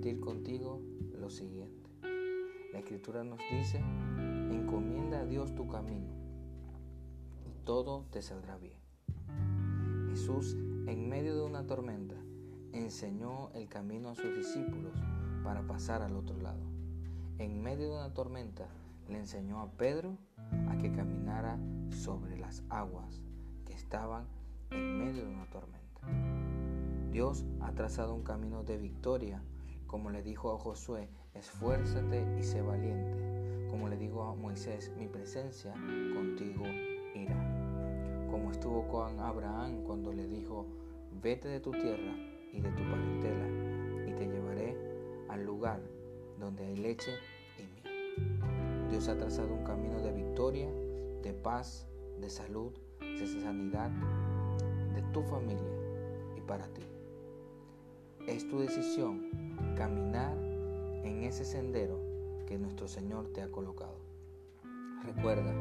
contigo lo siguiente. La escritura nos dice, encomienda a Dios tu camino y todo te saldrá bien. Jesús, en medio de una tormenta, enseñó el camino a sus discípulos para pasar al otro lado. En medio de una tormenta, le enseñó a Pedro a que caminara sobre las aguas que estaban en medio de una tormenta. Dios ha trazado un camino de victoria, como le dijo a Josué, esfuérzate y sé valiente, como le dijo a Moisés, mi presencia contigo irá, como estuvo con Abraham cuando le dijo, vete de tu tierra y de tu parentela, y te llevaré al lugar donde hay leche y miel. Dios ha trazado un camino de victoria, de paz, de salud, de sanidad, de tu familia y para ti. Es tu decisión caminar en ese sendero que nuestro Señor te ha colocado. Recuerda,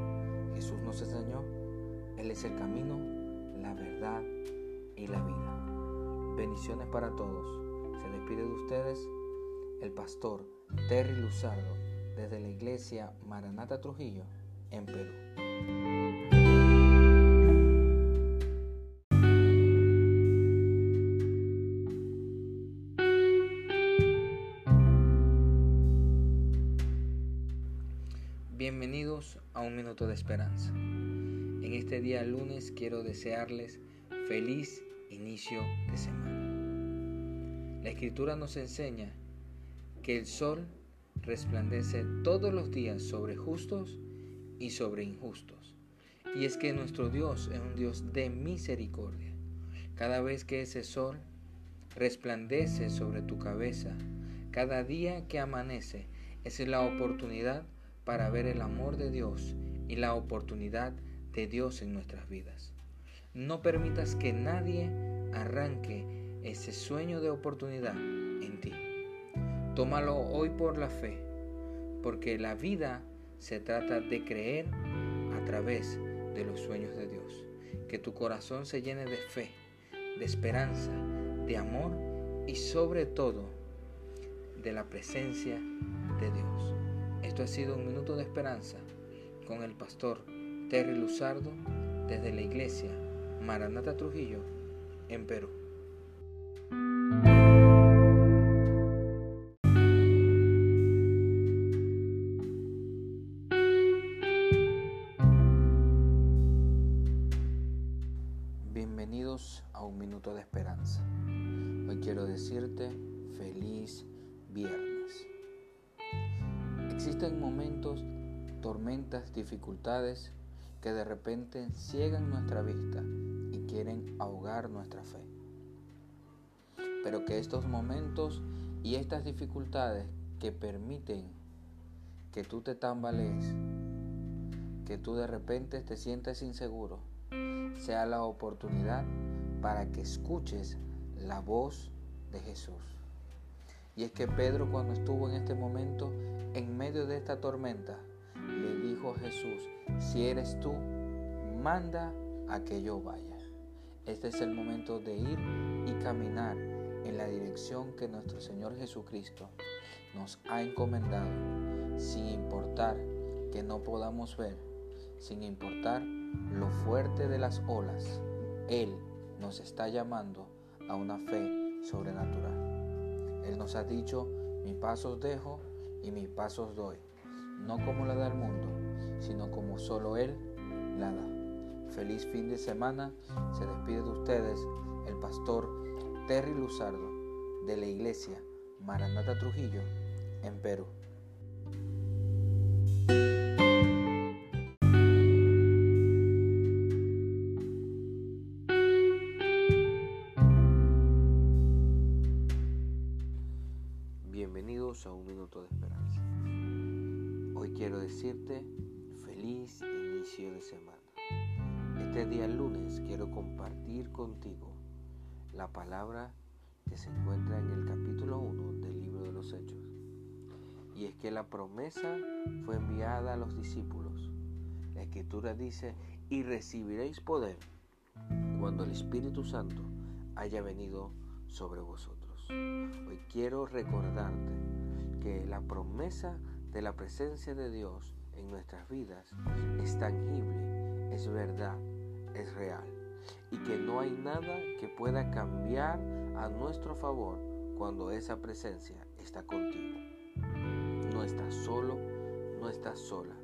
Jesús nos enseñó, Él es el camino, la verdad y la vida. Bendiciones para todos. Se despide de ustedes el pastor Terry Luzardo desde la iglesia Maranata Trujillo en Perú. Un minuto de esperanza. En este día lunes quiero desearles feliz inicio de semana. La escritura nos enseña que el sol resplandece todos los días sobre justos y sobre injustos. Y es que nuestro Dios es un Dios de misericordia. Cada vez que ese sol resplandece sobre tu cabeza, cada día que amanece, es la oportunidad para ver el amor de Dios y la oportunidad de Dios en nuestras vidas. No permitas que nadie arranque ese sueño de oportunidad en ti. Tómalo hoy por la fe, porque la vida se trata de creer a través de los sueños de Dios. Que tu corazón se llene de fe, de esperanza, de amor y sobre todo de la presencia de Dios. Esto ha sido un minuto de esperanza con el pastor Terry Luzardo desde la iglesia Maranata Trujillo en Perú. Que de repente ciegan nuestra vista y quieren ahogar nuestra fe. Pero que estos momentos y estas dificultades que permiten que tú te tambalees, que tú de repente te sientes inseguro, sea la oportunidad para que escuches la voz de Jesús. Y es que Pedro cuando estuvo en este momento, en medio de esta tormenta, Jesús, si eres tú, manda a que yo vaya. Este es el momento de ir y caminar en la dirección que nuestro Señor Jesucristo nos ha encomendado, sin importar que no podamos ver, sin importar lo fuerte de las olas. Él nos está llamando a una fe sobrenatural. Él nos ha dicho, mis pasos dejo y mis pasos doy, no como la da el mundo, sino como solo Él la da. Feliz fin de semana, se despide de ustedes el pastor Terry Luzardo de la iglesia Maranata Trujillo en Perú. Bienvenidos a un minuto de esperanza. Hoy quiero decirte feliz inicio de semana. Este día lunes quiero compartir contigo la palabra que se encuentra en el capítulo 1 del libro de los Hechos. Y es que la promesa fue enviada a los discípulos. La escritura dice, y recibiréis poder cuando el Espíritu Santo haya venido sobre vosotros. Hoy quiero recordarte que la promesa de la presencia de Dios en nuestras vidas es tangible, es verdad, es real y que no hay nada que pueda cambiar a nuestro favor cuando esa presencia está contigo. No estás solo, no estás sola.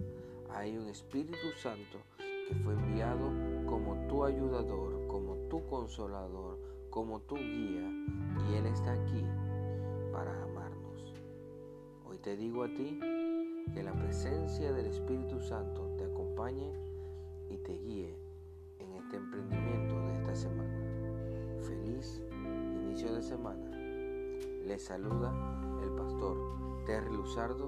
Hay un Espíritu Santo que fue enviado como tu ayudador, como tu consolador, como tu guía y Él está aquí para amarnos. Hoy te digo a ti que la presencia del Espíritu Santo te acompañe y te guíe en este emprendimiento de esta semana. Feliz inicio de semana. Les saluda el pastor Terry Luzardo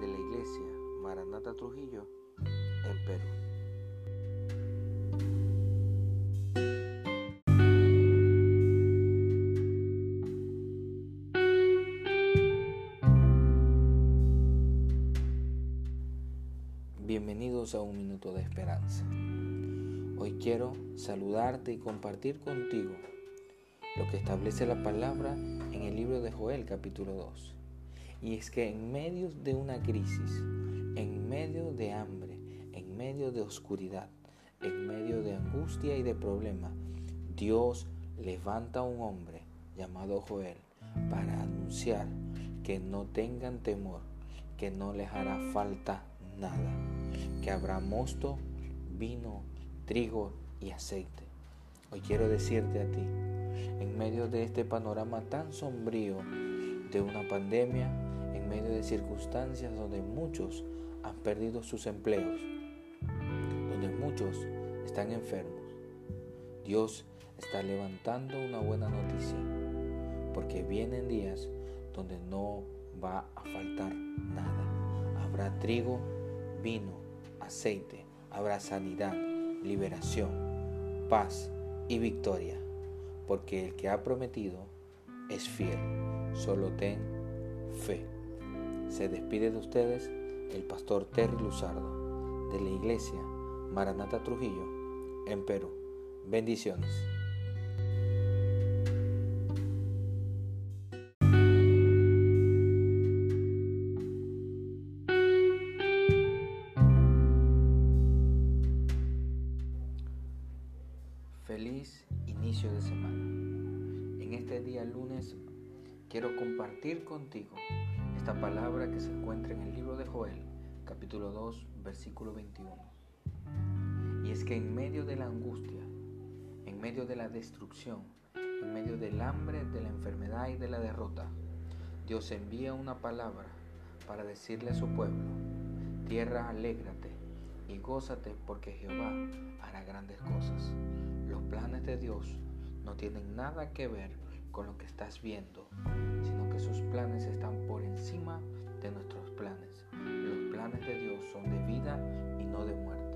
de la iglesia Maranata Trujillo en Perú. A un minuto de esperanza. Hoy quiero saludarte y compartir contigo lo que establece la palabra en el libro de Joel capítulo 2. Y es que en medio de una crisis, en medio de hambre, en medio de oscuridad, en medio de angustia y de problema, Dios levanta a un hombre llamado Joel para anunciar que no tengan temor, que no les hará falta nada, que habrá mosto, vino, trigo y aceite. Hoy quiero decirte a ti, en medio de este panorama tan sombrío de una pandemia, en medio de circunstancias donde muchos han perdido sus empleos, donde muchos están enfermos, Dios está levantando una buena noticia, porque vienen días donde no va a faltar nada. Habrá trigo, vino, aceite, habrá sanidad, liberación, paz y victoria, porque el que ha prometido es fiel. Solo ten fe. Se despide de ustedes el pastor Terry Luzardo de la iglesia Maranata Trujillo en Perú. Bendiciones. Capítulo 2, versículo 21. Y es que en medio de la angustia, en medio de la destrucción, en medio del hambre, de la enfermedad y de la derrota, Dios envía una palabra para decirle a su pueblo, tierra, alégrate y gózate porque Jehová hará grandes cosas. Los planes de Dios no tienen nada que ver con lo que estás viendo, sino que sus planes están por encima de nuestros planes. Planes de Dios son de vida y no de muerte.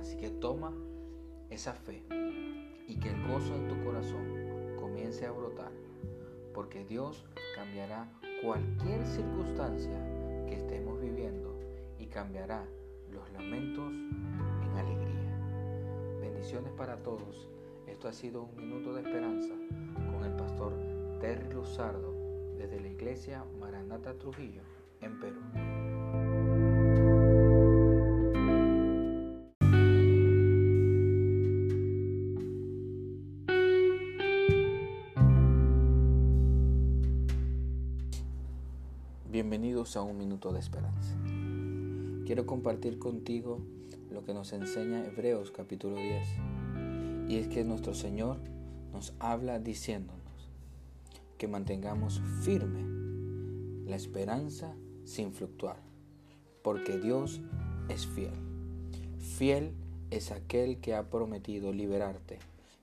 Así que toma esa fe y que el gozo en tu corazón comience a brotar, porque Dios cambiará cualquier circunstancia que estemos viviendo y cambiará los lamentos en alegría. Bendiciones para todos. Esto ha sido un minuto de esperanza con el pastor Terry Luzardo desde la iglesia Maranata Trujillo en Perú. A un minuto de esperanza. Quiero compartir contigo lo que nos enseña Hebreos capítulo 10. Y es que nuestro Señor nos habla diciéndonos que mantengamos firme la esperanza sin fluctuar, porque Dios es fiel. Fiel es aquel que ha prometido liberarte,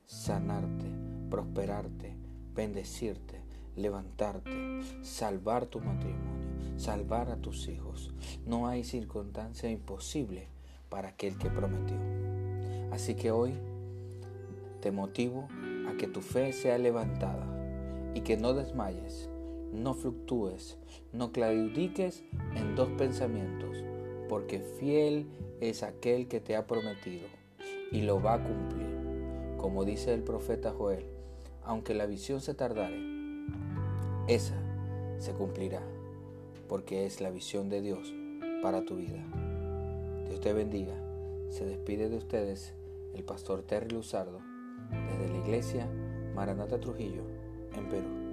sanarte, prosperarte, bendecirte, levantarte, salvar tu matrimonio, salvar a tus hijos. No hay circunstancia imposible para aquel que prometió. Así que hoy te motivo a que tu fe sea levantada y que no desmayes, no fluctúes, no claudiques en dos pensamientos, porque fiel es aquel que te ha prometido y lo va a cumplir. Como dice el profeta Joel, aunque la visión se tardare, esa se cumplirá, porque es la visión de Dios para tu vida. Dios te bendiga. Se despide de ustedes el pastor Terry Luzardo desde la iglesia Maranata Trujillo en Perú.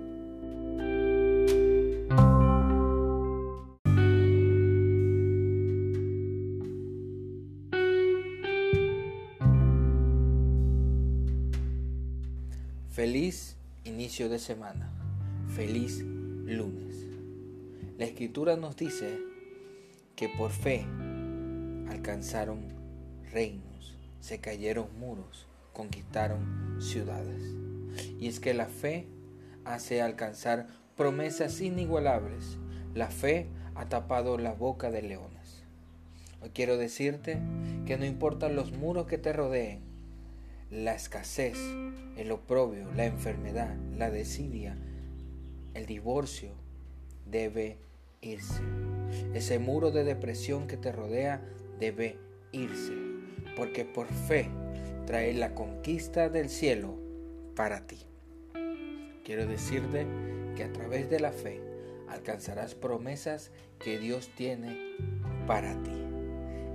Feliz inicio de semana. Feliz lunes. La escritura nos dice que por fe alcanzaron reinos, se cayeron muros, conquistaron ciudades. Y es que la fe hace alcanzar promesas inigualables. La fe ha tapado la boca de leones. Hoy quiero decirte que no importan los muros que te rodeen, la escasez, el oprobio, la enfermedad, la desidia, el divorcio debe irse. Ese muro de depresión que te rodea debe irse, porque por fe trae la conquista del cielo para ti. Quiero decirte que a través de la fe alcanzarás promesas que Dios tiene para ti.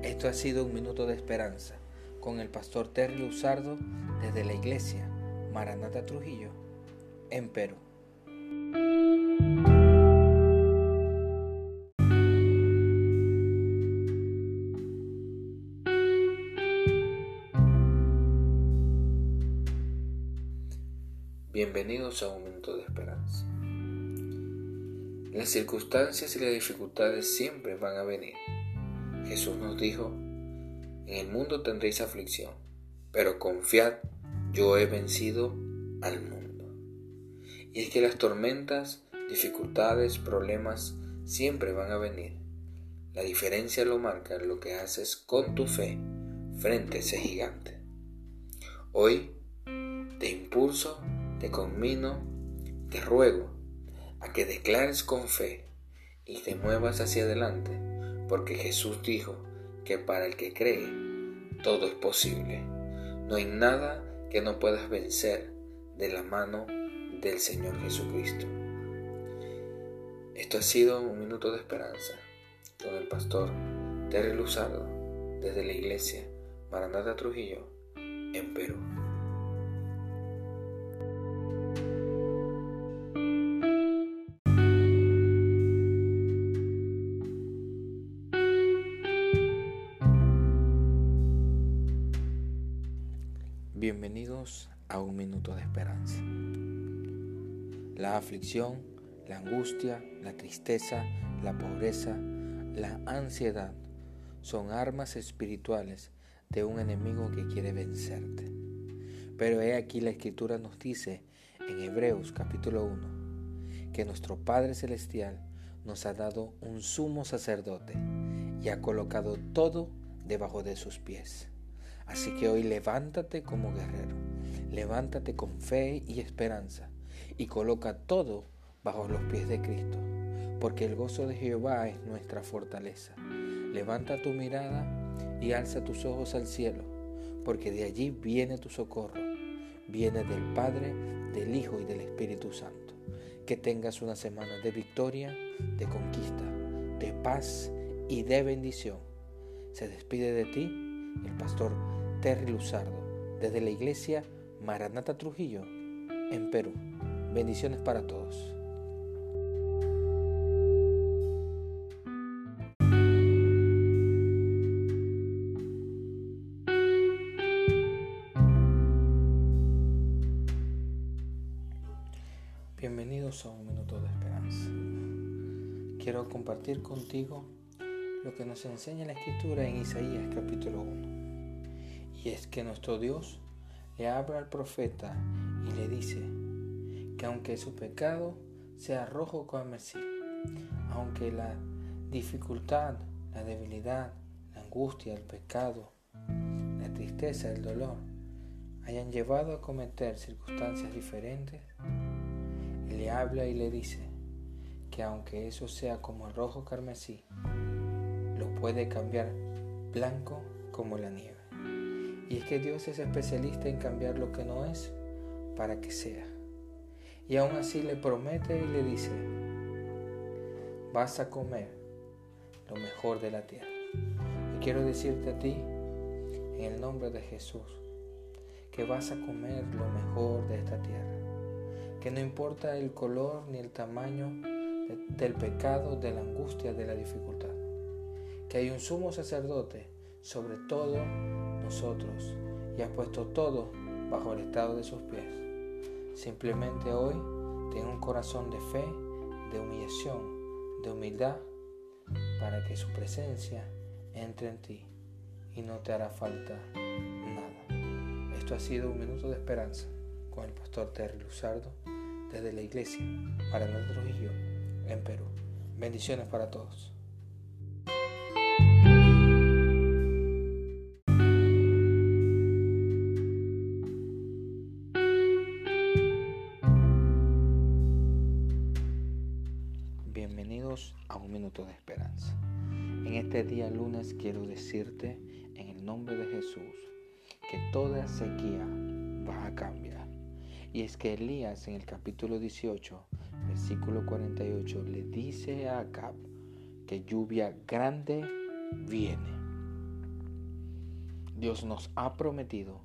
Esto ha sido un minuto de esperanza con el pastor Terry Luzardo desde la iglesia Maranata Trujillo en Perú. Bienvenidos a un momento de esperanza. Las circunstancias y las dificultades siempre van a venir. Jesús nos dijo, en el mundo tendréis aflicción, pero confiad, yo he vencido al mundo. Y es que las tormentas, dificultades, problemas siempre van a venir. La diferencia lo marca lo que haces con tu fe frente a ese gigante. Hoy te impulso, te conmino, te ruego a que declares con fe y te muevas hacia adelante, porque Jesús dijo, que para el que cree todo es posible. No hay nada que no puedas vencer de la mano del Señor Jesucristo. Esto ha sido un minuto de esperanza con el pastor Terry Luzardo desde la iglesia Maranata Trujillo en Perú. A un minuto de esperanza. La aflicción, la angustia, la tristeza, la pobreza, la ansiedad son armas espirituales de un enemigo que quiere vencerte. Pero he aquí la escritura nos dice en Hebreos capítulo 1 que nuestro Padre Celestial nos ha dado un sumo sacerdote y ha colocado todo debajo de sus pies. Así que hoy levántate como guerrero, levántate con fe y esperanza y coloca todo bajo los pies de Cristo, porque el gozo de Jehová es nuestra fortaleza. Levanta tu mirada y alza tus ojos al cielo, porque de allí viene tu socorro, viene del Padre, del Hijo y del Espíritu Santo. Que tengas una semana de victoria, de conquista, de paz y de bendición. Se despide de ti el pastor Terry Luzardo, desde la iglesia Maranata Trujillo, en Perú. Bendiciones para todos. Bienvenidos a un minuto de esperanza. Quiero compartir contigo lo que nos enseña la escritura en Isaías capítulo 1. Y es que nuestro Dios le habla al profeta y le dice que aunque su pecado sea rojo como aunque la dificultad, la debilidad, la angustia, el pecado, la tristeza, el dolor hayan llevado a cometer circunstancias diferentes, le habla y le dice que aunque eso sea como el rojo carmesí, lo puede cambiar blanco como la nieve. Y es que Dios es especialista en cambiar lo que no es para que sea. Y aún así le promete y le dice, vas a comer lo mejor de la tierra. Y quiero decirte a ti, en el nombre de Jesús, que vas a comer lo mejor de esta tierra. Que no importa el color ni el tamaño del pecado, de la angustia, de la dificultad. Que hay un sumo sacerdote sobre todo y ha puesto todo bajo el estado de sus pies. Simplemente hoy ten un corazón de fe, de humillación, de humildad, para que su presencia entre en ti y no te hará falta nada. Esto ha sido un minuto de esperanza con el pastor Terry Luzardo desde la iglesia para y yo en Perú. Bendiciones para todos. Un minuto de esperanza. En este día lunes quiero decirte en el nombre de Jesús que toda sequía va a cambiar. Y es que Elías en el capítulo 18, versículo 48, le dice a Acab que lluvia grande viene. Dios nos ha prometido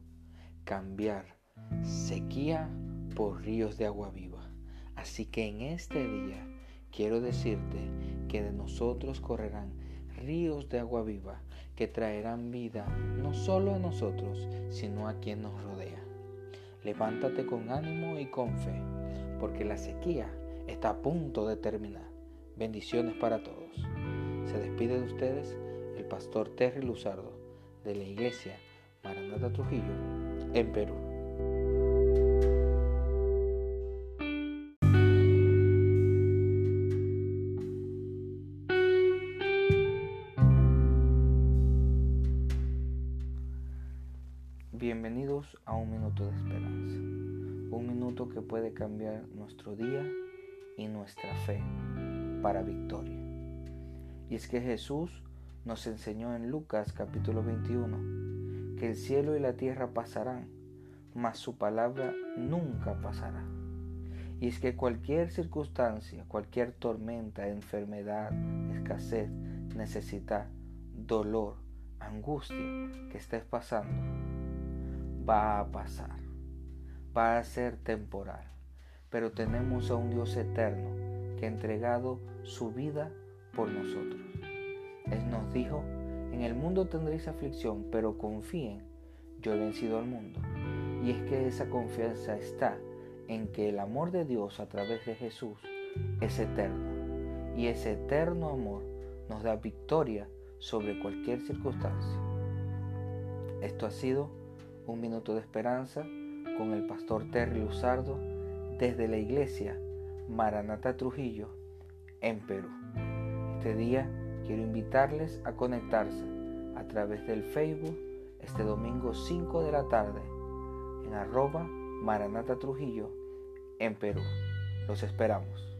cambiar sequía por ríos de agua viva. Así que en este día quiero decirte que de nosotros correrán ríos de agua viva que traerán vida no solo a nosotros, sino a quien nos rodea. Levántate con ánimo y con fe, porque la sequía está a punto de terminar. Bendiciones para todos. Se despide de ustedes el pastor Terry Luzardo de la iglesia Maranata Trujillo en Perú. Minuto de esperanza, un minuto que puede cambiar nuestro día y nuestra fe para victoria. Y es que Jesús nos enseñó en Lucas capítulo 21 que el cielo y la tierra pasarán, mas su palabra nunca pasará. Y es que cualquier circunstancia, cualquier tormenta, enfermedad, escasez, necesidad, dolor, angustia que estés pasando, va a pasar, va a ser temporal, pero tenemos a un Dios eterno que ha entregado su vida por nosotros. Él nos dijo, en el mundo tendréis aflicción, pero confíen, yo he vencido al mundo. Y es que esa confianza está en que el amor de Dios a través de Jesús es eterno. Y ese eterno amor nos da victoria sobre cualquier circunstancia. Esto ha sido un minuto de esperanza con el pastor Terry Luzardo desde la iglesia Maranata Trujillo en Perú. Este día quiero invitarles a conectarse a través del Facebook este domingo 5 de la tarde en arroba Maranata Trujillo en Perú. Los esperamos.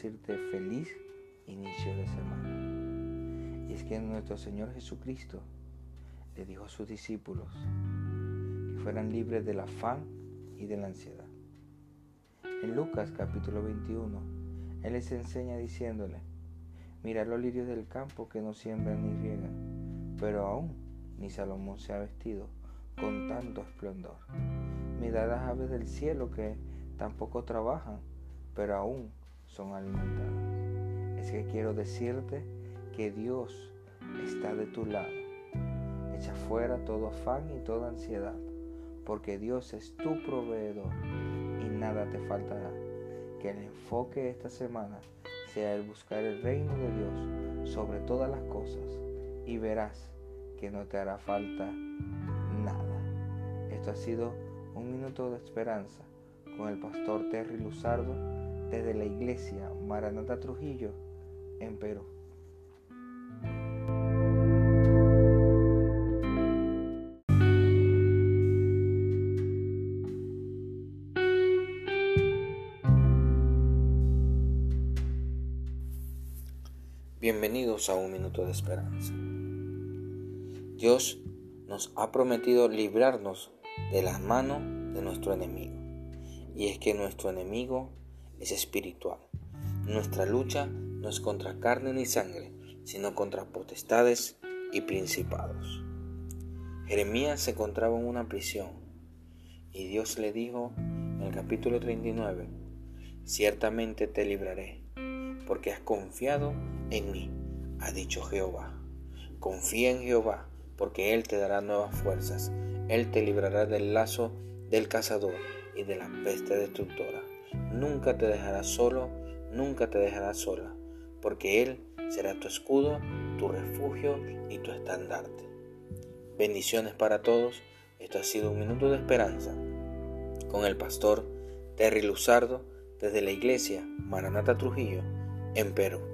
Decirte feliz inicio de semana. Y es que nuestro Señor Jesucristo le dijo a sus discípulos que fueran libres del afán y de la ansiedad. En Lucas capítulo 21, Él les enseña diciéndole, mira los lirios del campo que no siembran ni riegan, pero aún ni Salomón se ha vestido con tanto esplendor Mirad las aves del cielo que tampoco trabajan, pero aún son alimentadas. Es que quiero decirte que Dios está de tu lado. Echa fuera todo afán y toda ansiedad, porque Dios es tu proveedor y nada te faltará. Que el enfoque esta semana sea el buscar el reino de Dios sobre todas las cosas y verás que no te hará falta nada. Esto ha sido un minuto de esperanza con el pastor Terry Luzardo desde la iglesia Maranata Trujillo en Perú. Bienvenidos a Un Minuto de Esperanza. Dios nos ha prometido librarnos de las manos de nuestro enemigo. Y es que nuestro enemigo es espiritual. Nuestra lucha no es contra carne ni sangre, sino contra potestades y principados. Jeremías se encontraba en una prisión y Dios le dijo en el capítulo 39, ciertamente te libraré, porque has confiado en mí, ha dicho Jehová. Confía en Jehová, porque Él te dará nuevas fuerzas. Él te librará del lazo del cazador y de la peste destructora. Nunca te dejará solo, nunca te dejará sola, porque Él será tu escudo, tu refugio y tu estandarte. Bendiciones para todos. Esto ha sido un minuto de esperanza con el pastor Terry Luzardo desde la iglesia Maranata Trujillo en Perú.